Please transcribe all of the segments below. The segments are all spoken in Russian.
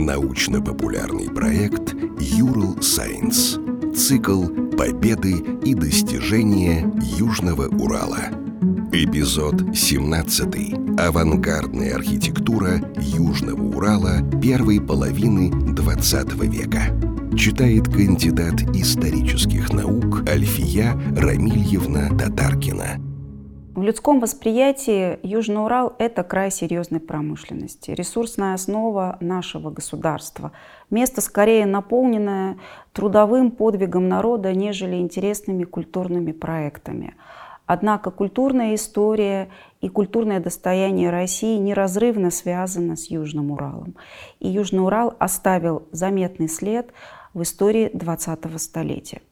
Научно-популярный проект «Юрл Сайенс». Цикл «Победы и достижения Южного Урала». Эпизод 17. Авангардная архитектура Южного Урала первой половины XX века. Читает кандидат исторических наук Альфия Рамильевна Татаркина. В людском восприятии Южный Урал – это край серьезной промышленности, ресурсная основа нашего государства, место скорее наполненное трудовым подвигом народа, нежели интересными культурными проектами. Однако культурная история и культурное достояние России неразрывно связаны с Южным Уралом. И Южный Урал оставил заметный след в истории 20-го столетия.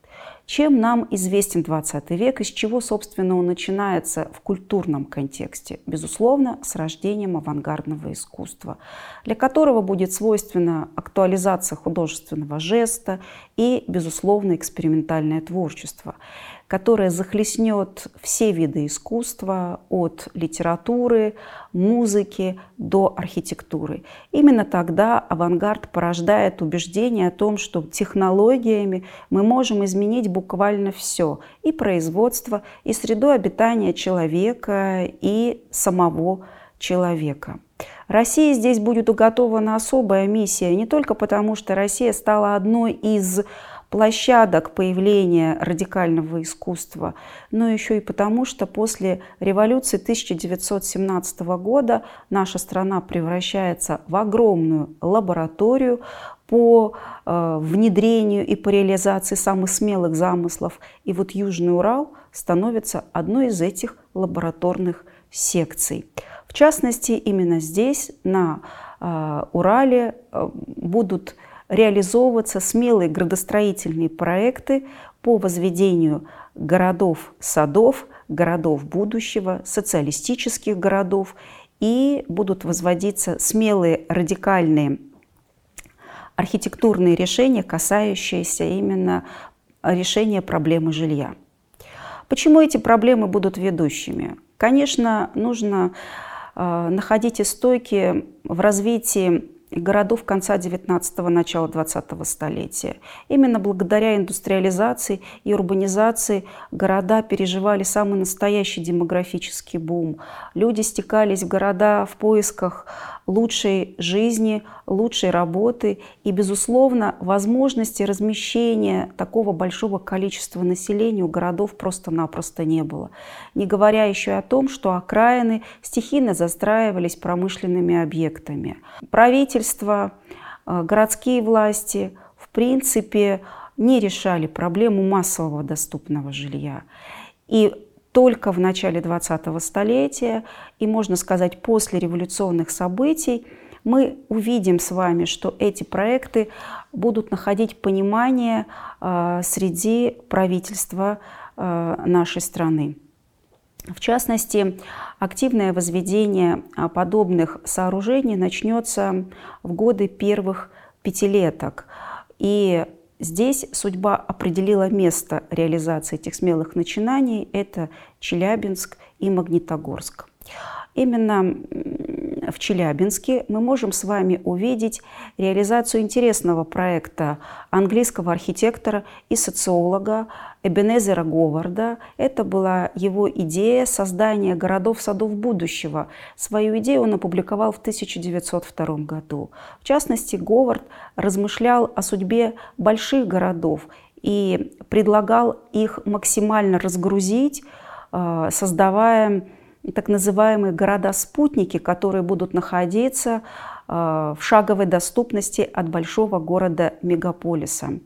Чем нам известен 20 век, из чего, собственно, он начинается в культурном контексте? Безусловно, с рождением авангардного искусства, для которого будет свойственна актуализация художественного жеста и, безусловно, экспериментальное творчество которая захлестнет все виды искусства, от литературы, музыки до архитектуры. Именно тогда авангард порождает убеждение о том, что технологиями мы можем изменить буквально все – и производство, и среду обитания человека, и самого человека. России здесь будет уготована особая миссия не только потому, что Россия стала одной из площадок появления радикального искусства, но еще и потому, что после революции 1917 года наша страна превращается в огромную лабораторию по э, внедрению и по реализации самых смелых замыслов. И вот Южный Урал становится одной из этих лабораторных секций. В частности, именно здесь, на э, Урале, э, будут реализовываться смелые градостроительные проекты по возведению городов-садов, городов будущего, социалистических городов, и будут возводиться смелые радикальные архитектурные решения, касающиеся именно решения проблемы жилья. Почему эти проблемы будут ведущими? Конечно, нужно э, находить истоки в развитии городов конца 19-го, начала 20-го столетия. Именно благодаря индустриализации и урбанизации города переживали самый настоящий демографический бум. Люди стекались в города в поисках лучшей жизни, лучшей работы и, безусловно, возможности размещения такого большого количества населения у городов просто-напросто не было. Не говоря еще о том, что окраины стихийно застраивались промышленными объектами. Правительство, э, городские власти, в принципе, не решали проблему массового доступного жилья. И только в начале 20-го столетия и, можно сказать, после революционных событий мы увидим с вами, что эти проекты будут находить понимание э, среди правительства э, нашей страны. В частности, активное возведение а, подобных сооружений начнется в годы первых пятилеток. И Здесь судьба определила место реализации этих смелых начинаний. Это Челябинск и Магнитогорск. Именно в Челябинске мы можем с вами увидеть реализацию интересного проекта английского архитектора и социолога Эбенезера Говарда. Это была его идея создания городов-садов будущего. Свою идею он опубликовал в 1902 году. В частности, Говард размышлял о судьбе больших городов и предлагал их максимально разгрузить, э, создавая так называемые города-спутники, которые будут находиться э, в шаговой доступности от большого города-мегаполиса.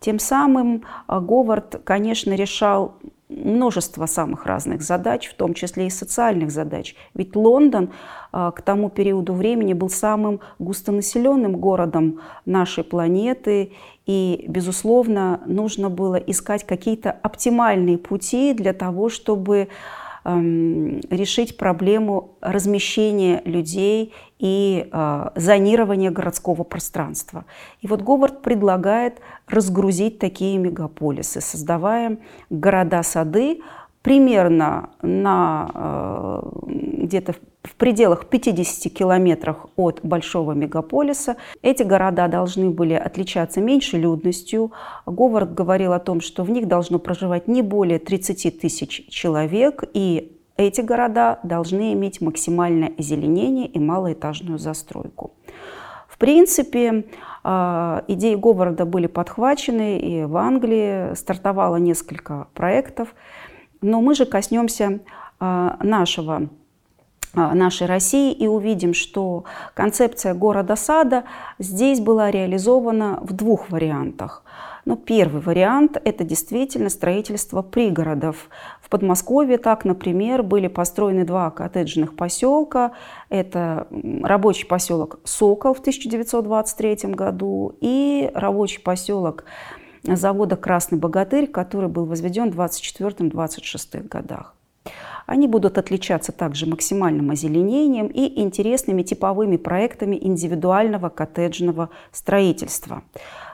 Тем самым э, Говард, конечно, решал множество самых разных задач, в том числе и социальных задач. Ведь Лондон э, к тому периоду времени был самым густонаселенным городом нашей планеты, и, безусловно, нужно было искать какие-то оптимальные пути для того, чтобы решить проблему размещения людей и э, зонирования городского пространства. И вот Говард предлагает разгрузить такие мегаполисы, создавая города-сады примерно на э, где-то в пределах 50 километрах от большого мегаполиса. Эти города должны были отличаться меньшей людностью. Говард говорил о том, что в них должно проживать не более 30 тысяч человек, и эти города должны иметь максимальное озеленение и малоэтажную застройку. В принципе, а, идеи Говарда были подхвачены, и в Англии стартовало несколько проектов. Но мы же коснемся а, нашего нашей России и увидим, что концепция города-сада здесь была реализована в двух вариантах. Но первый вариант – это действительно строительство пригородов. В Подмосковье так, например, были построены два коттеджных поселка. Это рабочий поселок «Сокол» в 1923 году и рабочий поселок завода «Красный богатырь», который был возведен в 1924-1926 годах. Они будут отличаться также максимальным озеленением и интересными типовыми проектами индивидуального коттеджного строительства.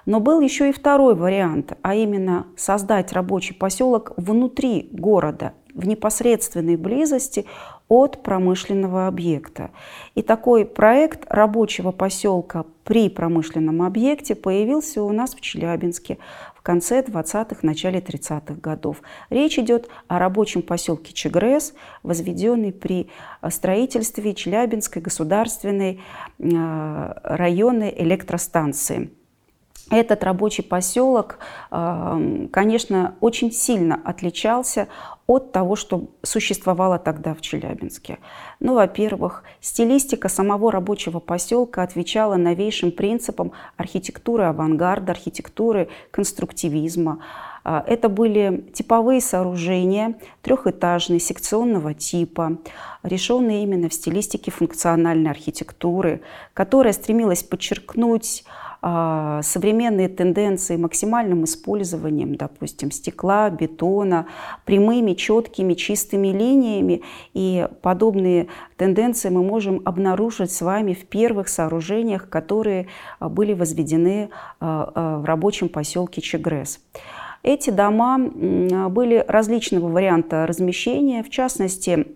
Но был еще и второй вариант, а именно создать рабочий поселок внутри города, в непосредственной близости от промышленного объекта. И такой проект рабочего поселка при промышленном объекте появился у нас в Челябинске в конце 20-х, начале 30-х годов. Речь идет о рабочем поселке Чегрес, возведенный при строительстве Челябинской государственной э, районной электростанции. Этот рабочий поселок, э, конечно, очень сильно отличался от того, что существовало тогда в Челябинске. Ну, во-первых, стилистика самого рабочего поселка отвечала новейшим принципам архитектуры авангарда, архитектуры конструктивизма. А, это были типовые сооружения, трехэтажные, секционного типа, решенные именно в стилистике функциональной архитектуры, которая стремилась подчеркнуть а, современные тенденции максимальным использованием, допустим, стекла, бетона, прямыми, четкими, чистыми линиями. И подобные тенденции мы можем обнаружить с вами в первых сооружениях, которые а, были возведены в рабочем поселке Чегрес. Эти дома были различного варианта размещения, в частности,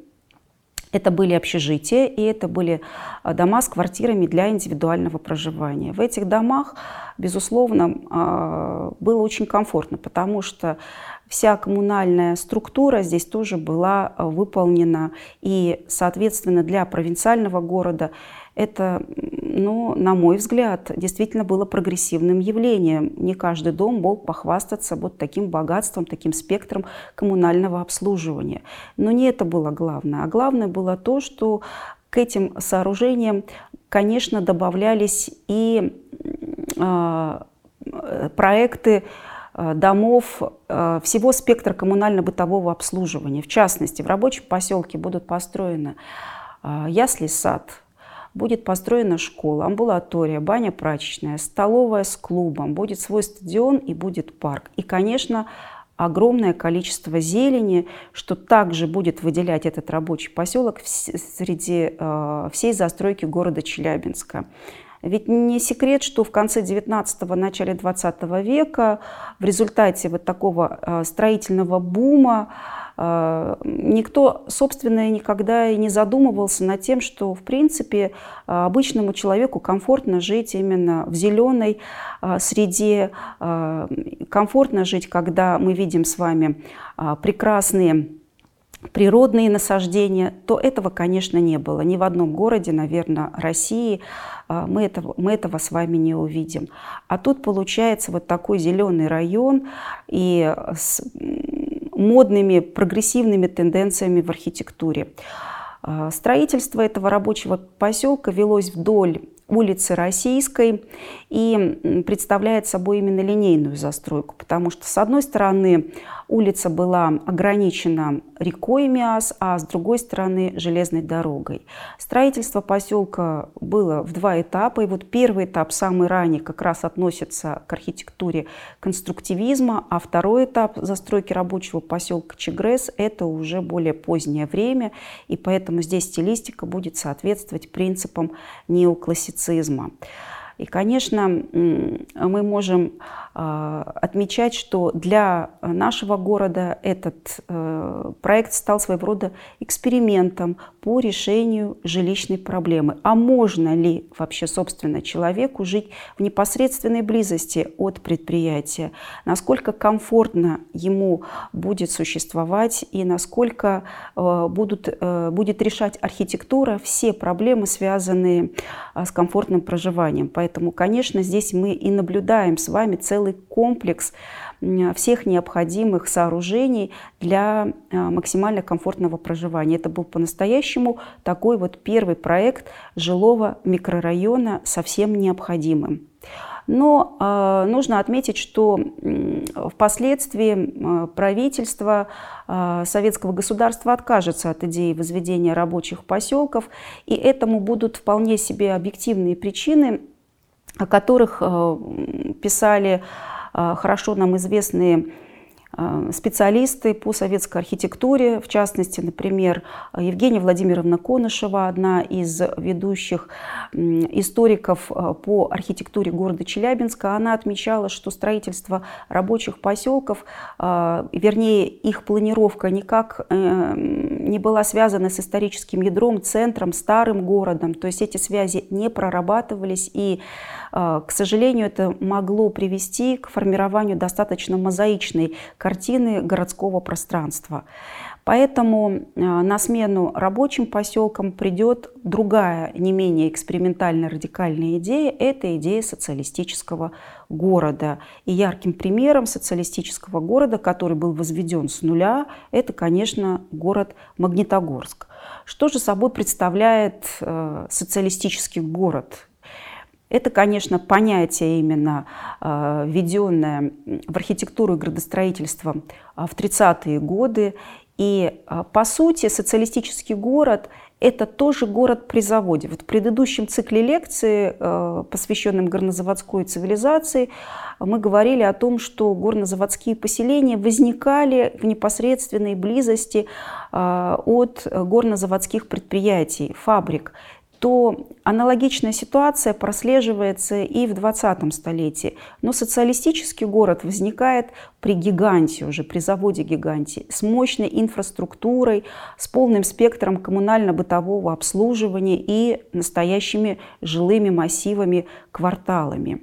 это были общежития и это были а, дома с квартирами для индивидуального проживания. В этих домах, безусловно, а, было очень комфортно, потому что вся коммунальная структура здесь тоже была а, выполнена. И, соответственно, для провинциального города это, ну, на мой взгляд, действительно было прогрессивным явлением. Не каждый дом мог похвастаться вот таким богатством, таким спектром коммунального обслуживания. Но не это было главное. А главное было то, что к этим сооружениям, конечно, добавлялись и э, проекты а, домов э, всего спектра коммунально-бытового обслуживания. В частности, в рабочем поселке будут построены ясли-сад, будет построена школа, амбулатория, баня прачечная, столовая с клубом, будет свой стадион и будет парк. И, конечно, огромное количество зелени, что также будет выделять этот рабочий поселок среди э, всей застройки города Челябинска. Ведь не секрет, что в конце 19-го, начале 20 века в результате вот такого э, строительного бума а, никто, собственно, никогда и не задумывался над тем, что, в принципе, обычному человеку комфортно жить именно в зеленой среде, комфортно жить, когда мы видим с вами прекрасные природные насаждения, то этого, конечно, не было. Ни в одном городе, наверное, России мы этого, мы этого с вами не увидим. А тут получается вот такой зеленый район, и модными прогрессивными тенденциями в архитектуре. А, строительство этого рабочего поселка велось вдоль улицы Российской и представляет собой именно линейную застройку, потому что с одной стороны улица была ограничена рекой Миас, а с другой стороны железной дорогой. Строительство поселка было в два этапа, и вот первый этап, самый ранний, как раз относится к архитектуре конструктивизма, а второй этап застройки рабочего поселка Чегрес – это уже более позднее время, и поэтому здесь стилистика будет соответствовать принципам неоклассицизма. И, конечно, мы можем отмечать, что для нашего города этот э, проект стал своего рода экспериментом по решению жилищной проблемы. А можно ли вообще, собственно, человеку жить в непосредственной близости от предприятия? Насколько комфортно ему будет существовать и насколько э, будут, э, будет решать архитектура все проблемы, связанные с комфортным проживанием. Поэтому, конечно, здесь мы и наблюдаем с вами целый комплекс всех необходимых сооружений для а, максимально комфортного проживания. Это был по-настоящему такой вот первый проект жилого микрорайона совсем необходимым. Но э, нужно отметить, что э, впоследствии э, правительство э, советского государства откажется от идеи возведения рабочих поселков, и этому будут вполне себе объективные причины, о которых э, писали э, хорошо нам известные специалисты по советской архитектуре, в частности, например, Евгения Владимировна Конышева, одна из ведущих историков по архитектуре города Челябинска, она отмечала, что строительство рабочих поселков, вернее, их планировка никак не была связана с историческим ядром, центром, старым городом, то есть эти связи не прорабатывались и к сожалению, это могло привести к формированию достаточно мозаичной картины городского пространства. Поэтому а, на смену рабочим поселкам придет другая, не менее экспериментальная, радикальная идея. Это идея социалистического города. И ярким примером социалистического города, который был возведен с нуля, это, конечно, город Магнитогорск. Что же собой представляет э, социалистический город? Это, конечно, понятие именно э, введенное в архитектуру и градостроительство а, в 30-е годы. И, а, по сути, социалистический город – это тоже город при заводе. Вот в предыдущем цикле лекции, посвященном горнозаводской цивилизации, мы говорили о том, что горнозаводские поселения возникали в непосредственной близости а, от горнозаводских предприятий, фабрик то аналогичная ситуация прослеживается и в 20 столетии. Но социалистический город возникает при гиганте уже, при заводе гиганте, с мощной инфраструктурой, с полным спектром коммунально-бытового обслуживания и настоящими жилыми массивами, кварталами.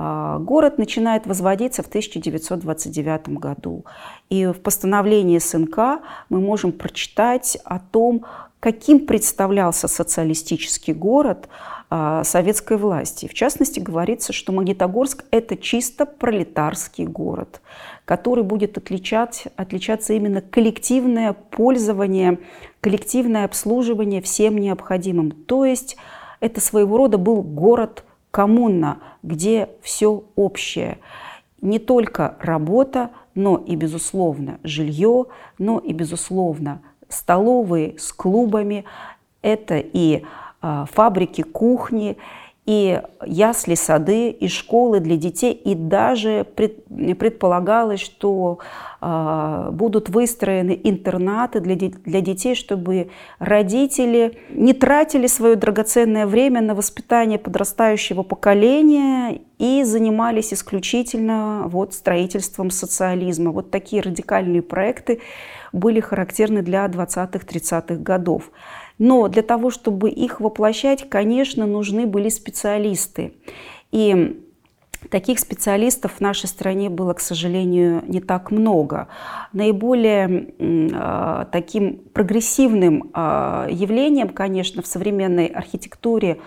А, город начинает возводиться в 1929 году. И в постановлении СНК мы можем прочитать о том, каким представлялся социалистический город а, советской власти. В частности, говорится, что Магнитогорск – это чисто пролетарский город, который будет отличать, отличаться именно коллективное пользование, коллективное обслуживание всем необходимым. То есть это своего рода был город коммуна, где все общее. Не только работа, но и, безусловно, жилье, но и, безусловно, столовые с клубами, это и а, фабрики, кухни, и ясли, сады, и школы для детей, и даже предполагалось, что э, будут выстроены интернаты для детей, чтобы родители не тратили свое драгоценное время на воспитание подрастающего поколения и занимались исключительно вот, строительством социализма. Вот такие радикальные проекты были характерны для 20-30-х годов. Но для того, чтобы их воплощать, конечно, нужны были специалисты. И Таких специалистов в нашей стране было, к сожалению, не так много. Наиболее э, таким прогрессивным э, явлением, конечно, в современной архитектуре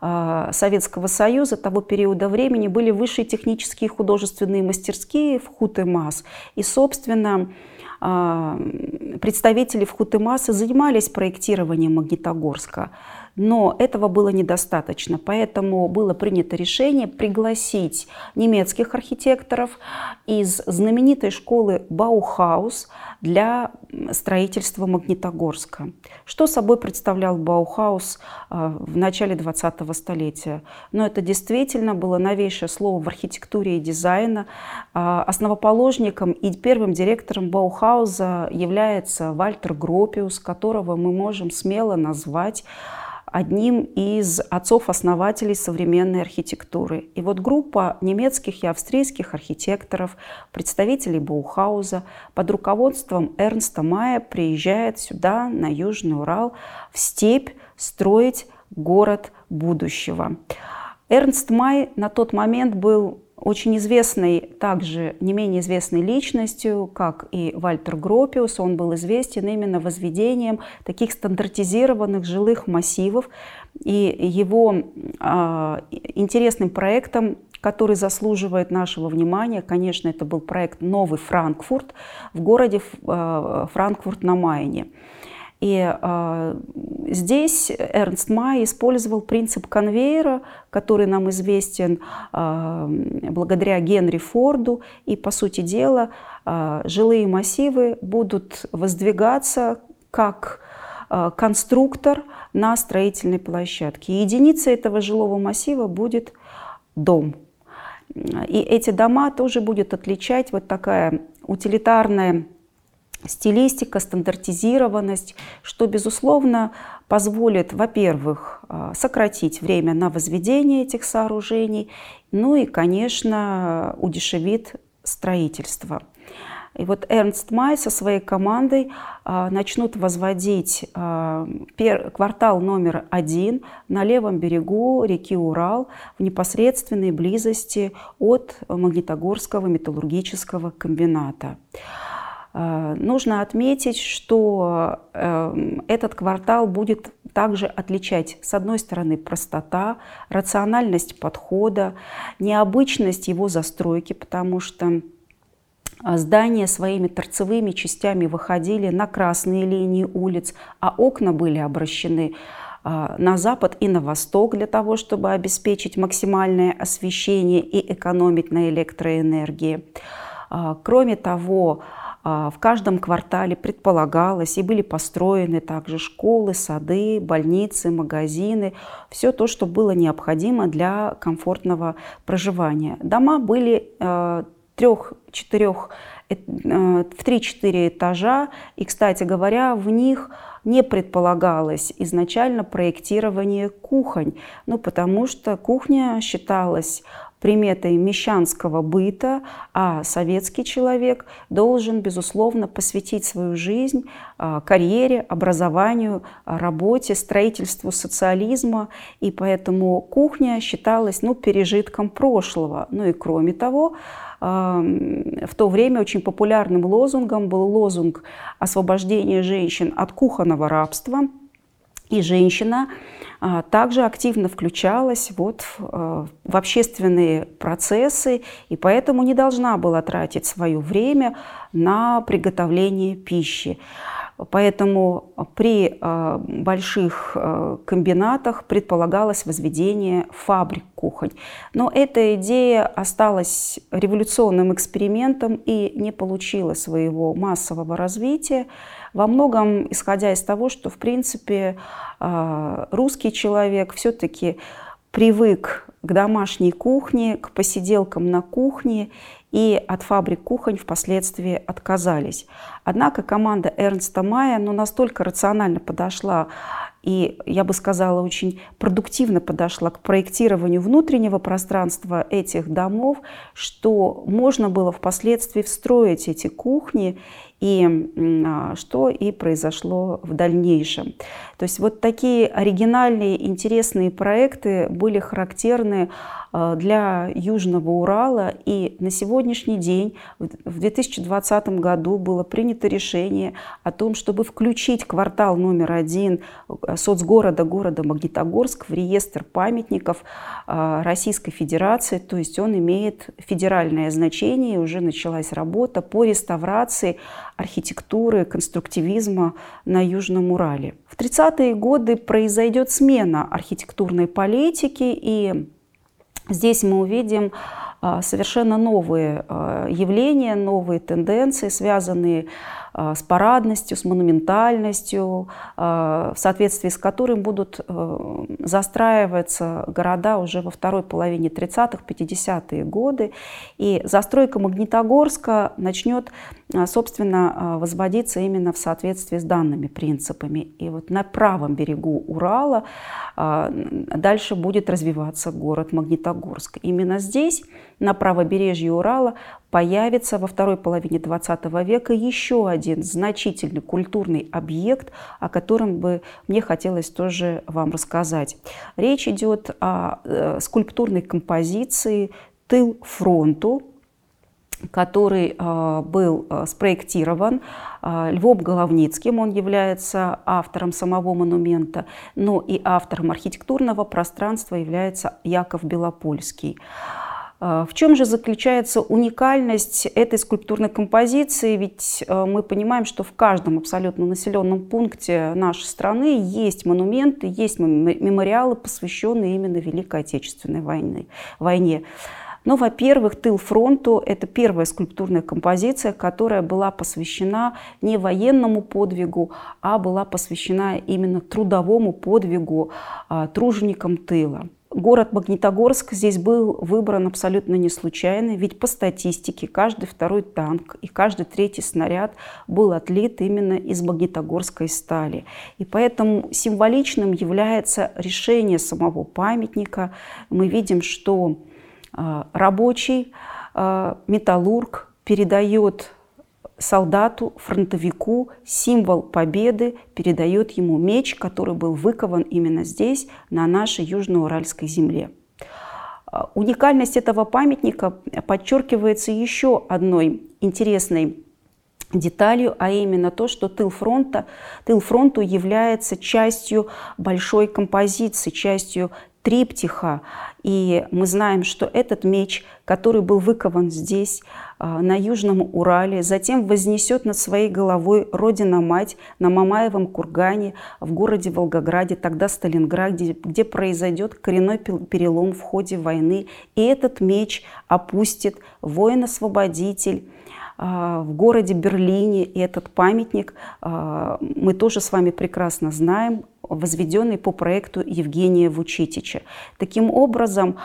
э, Советского Союза того периода времени были высшие технические художественные мастерские в Хутемас. И, собственно, а, представители Вхутемаса занимались проектированием Магнитогорска, но этого было недостаточно, поэтому было принято решение пригласить немецких архитекторов из знаменитой школы Баухаус для строительства Магнитогорска. Что собой представлял Баухаус а, в начале 20-го столетия? Но это действительно было новейшее слово в архитектуре и дизайна. А, основоположником и первым директором Баухауза является Вальтер Гропиус, которого мы можем смело назвать одним из отцов-основателей современной архитектуры. И вот группа немецких и австрийских архитекторов, представителей Баухауза под руководством Эрнста Мая приезжает сюда, на Южный Урал, в степь строить город будущего. Эрнст Май на тот момент был очень известной, также не менее известной личностью, как и Вальтер Гропиус. Он был известен именно возведением таких стандартизированных жилых массивов. И его э, интересным проектом который заслуживает нашего внимания. Конечно, это был проект «Новый Франкфурт» в городе э, Франкфурт на Майне. И э, здесь Эрнст Май использовал принцип конвейера, который нам известен э, благодаря Генри Форду. И, по сути дела, э, жилые массивы будут воздвигаться как э, конструктор на строительной площадке. единица этого жилого массива будет дом. И эти дома тоже будет отличать вот такая утилитарная стилистика, стандартизированность, что, безусловно, позволит, во-первых, а, сократить время на возведение этих сооружений, ну и, конечно, удешевит строительство. И вот Эрнст Май со своей командой а, начнут возводить а, квартал номер один на левом берегу реки Урал в непосредственной близости от Магнитогорского металлургического комбината. Э, нужно отметить, что эм, этот квартал будет также отличать, с одной стороны, простота, рациональность подхода, необычность его застройки, потому что э, здания своими торцевыми частями выходили на красные линии улиц, а окна были обращены э, на запад и на восток для того, чтобы обеспечить максимальное освещение и экономить на электроэнергии. Кроме того, в каждом квартале предполагалось и были построены также школы, сады, больницы, магазины, все то, что было необходимо для комфортного проживания. Дома были э, трех-четырех в 3-4 этажа. И, кстати говоря, в них не предполагалось изначально проектирование кухонь, ну, потому что кухня считалась приметой мещанского быта, а советский человек должен, безусловно, посвятить свою жизнь а, карьере, образованию, работе, строительству социализма, и поэтому кухня считалась ну, пережитком прошлого. Ну и кроме того, в то время очень популярным лозунгом был лозунг освобождения женщин от кухонного рабства. И женщина а, также активно включалась вот в, в общественные процессы и поэтому не должна была тратить свое время на приготовление пищи. Поэтому при а, больших а, комбинатах предполагалось возведение фабрик кухонь. Но эта идея осталась революционным экспериментом и не получила своего массового развития. Во многом исходя из того, что в принципе а, русский человек все-таки привык к домашней кухне, к посиделкам на кухне и от фабрик кухонь впоследствии отказались. Однако команда Эрнста Майя ну, настолько рационально подошла и, я бы сказала, очень продуктивно подошла к проектированию внутреннего пространства этих домов, что можно было впоследствии встроить эти кухни и а, что и произошло в дальнейшем. То есть вот такие оригинальные, интересные проекты были характерны для Южного Урала. И на сегодняшний день, в 2020 году, было принято решение о том, чтобы включить квартал номер один а, соцгорода города Магнитогорск в реестр памятников Российской Федерации. То есть он имеет федеральное значение, уже началась работа по реставрации архитектуры, конструктивизма на Южном Урале. В 30-е годы произойдет смена архитектурной политики, и здесь мы увидим совершенно новые а, явления, новые тенденции, связанные а, с парадностью, с монументальностью, а, в соответствии с которым будут э, застраиваться города уже во второй половине 30-х, 50-е годы. И застройка Магнитогорска начнет, собственно, возводиться именно в соответствии с данными принципами. И вот на правом берегу Урала дальше будет развиваться город Магнитогорск. Именно здесь, на правобережье Урала, появится во второй половине XX века еще один значительный культурный объект, о котором бы мне хотелось тоже вам рассказать. Речь идет о э, скульптурной композиции «Тыл фронту», который э, был э, спроектирован Львом Головницким, он является автором самого монумента, но и автором архитектурного пространства является Яков Белопольский. А, в чем же заключается уникальность этой скульптурной композиции? Ведь а, мы понимаем, что в каждом абсолютно населенном пункте нашей страны есть монументы, есть мемориалы, посвященные именно Великой Отечественной войне. войне. Но, во-первых, «Тыл фронту» — это первая скульптурная композиция, которая была посвящена не военному подвигу, а была посвящена именно трудовому подвигу а, труженикам тыла. Город Магнитогорск здесь был выбран абсолютно не случайно, ведь по статистике каждый второй танк и каждый третий снаряд был отлит именно из магнитогорской стали. И поэтому символичным является решение самого памятника. Мы видим, что а, рабочий а, металлург передает солдату, фронтовику символ победы, передает ему меч, который был выкован именно здесь, на нашей южноуральской земле. А, уникальность этого памятника подчеркивается еще одной интересной деталью, а именно то, что тыл фронта, тыл фронту является частью большой композиции, частью триптиха. И мы знаем, что этот меч, который был выкован здесь, на Южном Урале, затем вознесет над своей головой Родина-Мать на Мамаевом кургане в городе Волгограде, тогда Сталинграде, где произойдет коренной перелом в ходе войны. И этот меч опустит воин-освободитель, а, в городе Берлине. И этот памятник а, мы тоже с вами прекрасно знаем, возведенный по проекту Евгения Вучитича. Таким образом,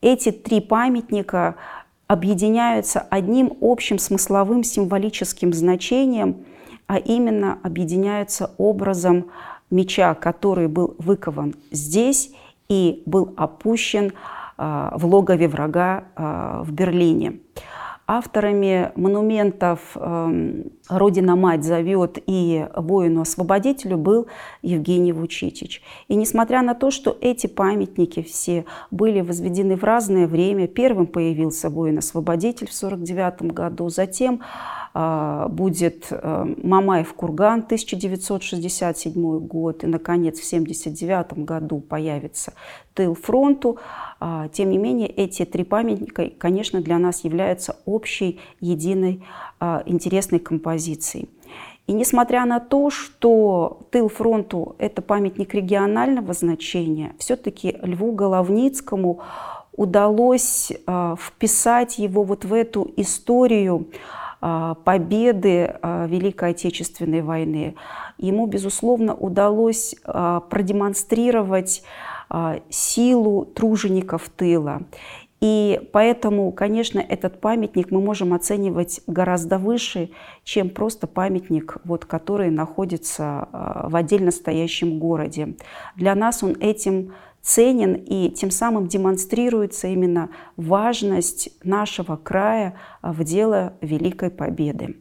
эти три памятника объединяются одним общим смысловым символическим значением, а именно объединяются образом меча, который был выкован здесь и был опущен а, в логове врага а, в Берлине. Авторами монументов эм, «Родина-мать зовет» и «Воину-освободителю» был Евгений Вучитич. И несмотря на то, что эти памятники все были возведены в разное время, первым появился «Воин-освободитель» в 1949 году, затем будет э, Мамаев курган 1967 год, и, наконец, в 1979 году появится тыл фронту. А, тем не менее, эти три памятника, конечно, для нас являются общей, единой, а, интересной композицией. И несмотря на то, что тыл фронту – это памятник регионального значения, все-таки Льву Головницкому удалось вписать его вот в эту историю а, победы а, Великой Отечественной войны. Ему, безусловно, удалось а, продемонстрировать силу тружеников тыла. И поэтому, конечно, этот памятник мы можем оценивать гораздо выше, чем просто памятник, вот, который находится в отдельно стоящем городе. Для нас он этим ценен и тем самым демонстрируется именно важность нашего края в дело Великой Победы.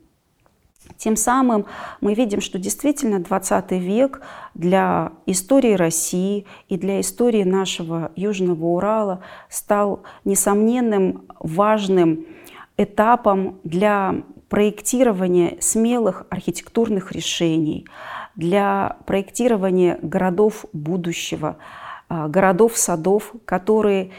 Тем самым мы видим, что действительно 20 век для истории России и для истории нашего Южного Урала стал несомненным важным этапом для проектирования смелых архитектурных решений, для проектирования городов будущего – а, городов, садов, которые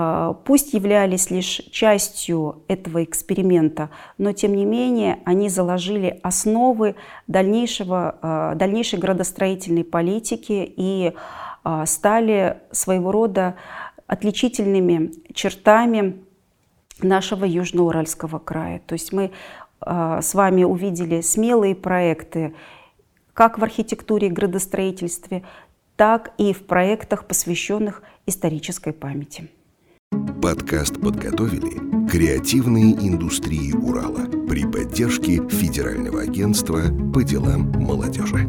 а, пусть являлись лишь частью этого эксперимента, но тем не менее они заложили основы дальнейшего, а, дальнейшей градостроительной политики и стали своего рода отличительными чертами нашего Южноуральского края. То есть мы с вами увидели смелые проекты как в архитектуре и градостроительстве, так и в проектах, посвященных исторической памяти. Подкаст подготовили креативные индустрии Урала при поддержке Федерального агентства по делам молодежи.